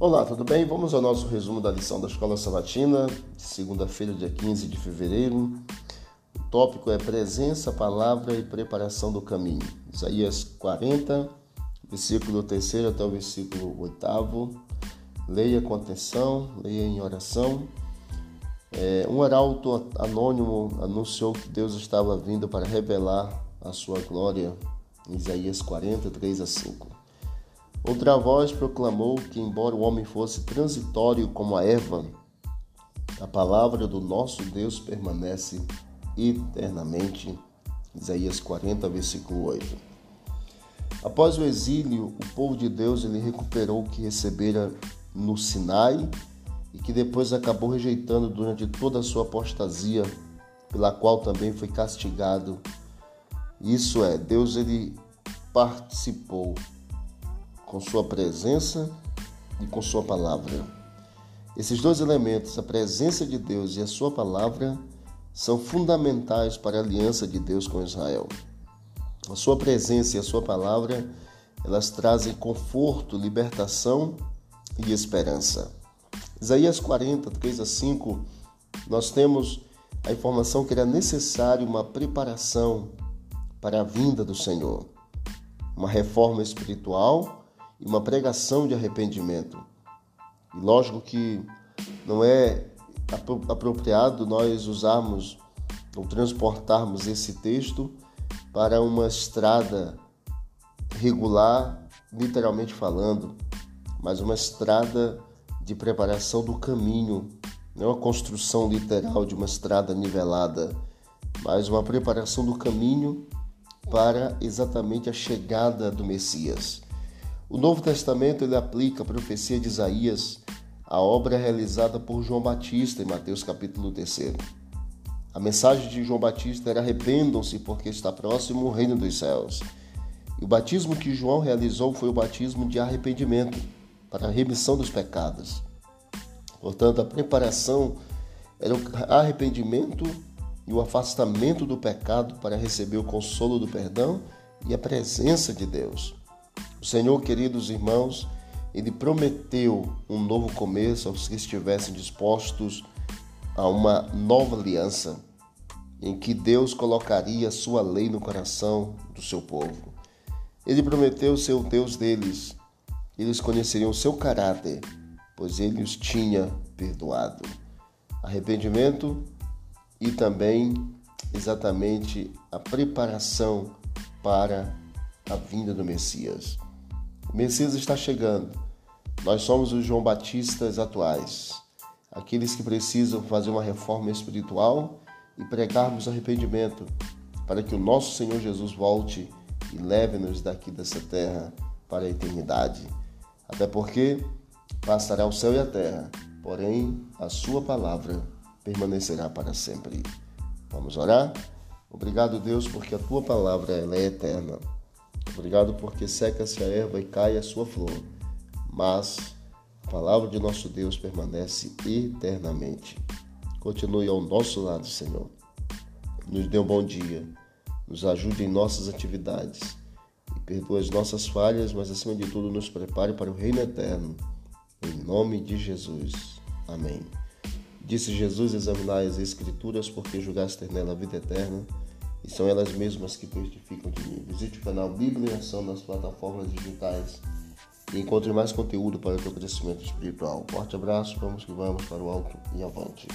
Olá, tudo bem? Vamos ao nosso resumo da lição da Escola Sabatina, segunda-feira, dia 15 de fevereiro. O tópico é presença, palavra e preparação do caminho. Isaías 40, versículo 3 até o versículo 8. Leia com atenção, leia em oração. É, um arauto anônimo anunciou que Deus estava vindo para revelar a sua glória. Isaías 40, 3 a 5. Outra voz proclamou que, embora o homem fosse transitório como a erva, a palavra do nosso Deus permanece eternamente. Isaías 40, versículo 8. Após o exílio, o povo de Deus ele recuperou o que recebera no Sinai e que depois acabou rejeitando durante toda a sua apostasia, pela qual também foi castigado. Isso é, Deus ele participou com sua presença e com sua palavra. Esses dois elementos, a presença de Deus e a sua palavra, são fundamentais para a aliança de Deus com Israel. A sua presença e a sua palavra, elas trazem conforto, libertação e esperança. Isaías 40, 3 a 5, nós temos a informação que era necessário uma preparação para a vinda do Senhor, uma reforma espiritual e uma pregação de arrependimento. E lógico que não é apropriado nós usarmos ou transportarmos esse texto para uma estrada regular, literalmente falando, mas uma estrada de preparação do caminho, não é uma construção literal de uma estrada nivelada, mas uma preparação do caminho para exatamente a chegada do Messias. O Novo Testamento ele aplica a profecia de Isaías à obra realizada por João Batista em Mateus capítulo 3. A mensagem de João Batista era arrependam-se porque está próximo o reino dos céus. E o batismo que João realizou foi o batismo de arrependimento para a remissão dos pecados. Portanto, a preparação era o arrependimento e o afastamento do pecado para receber o consolo do perdão e a presença de Deus. O Senhor, queridos irmãos, ele prometeu um novo começo aos que estivessem dispostos a uma nova aliança, em que Deus colocaria sua lei no coração do seu povo. Ele prometeu ser o Deus deles. Eles conheceriam o seu caráter, pois ele os tinha perdoado. Arrependimento e também exatamente a preparação para a vinda do Messias. O Messias está chegando. Nós somos os João Batistas atuais, aqueles que precisam fazer uma reforma espiritual e pregarmos arrependimento, para que o nosso Senhor Jesus volte e leve-nos daqui dessa terra para a eternidade. Até porque passará o céu e a terra, porém a sua palavra permanecerá para sempre. Vamos orar? Obrigado, Deus, porque a tua palavra é eterna. Obrigado porque seca-se a erva e cai a sua flor, mas a palavra de nosso Deus permanece eternamente. Continue ao nosso lado, Senhor. Nos dê um bom dia, nos ajude em nossas atividades e perdoe as nossas falhas, mas acima de tudo nos prepare para o reino eterno. Em nome de Jesus. Amém. Disse Jesus: Examinai as Escrituras, porque julgaste nela a vida eterna e são elas mesmas que testificam de mim. Visite o canal Bíblia em Ação nas plataformas digitais e encontre mais conteúdo para o teu crescimento espiritual. Forte abraço, vamos que vamos para o alto e avante.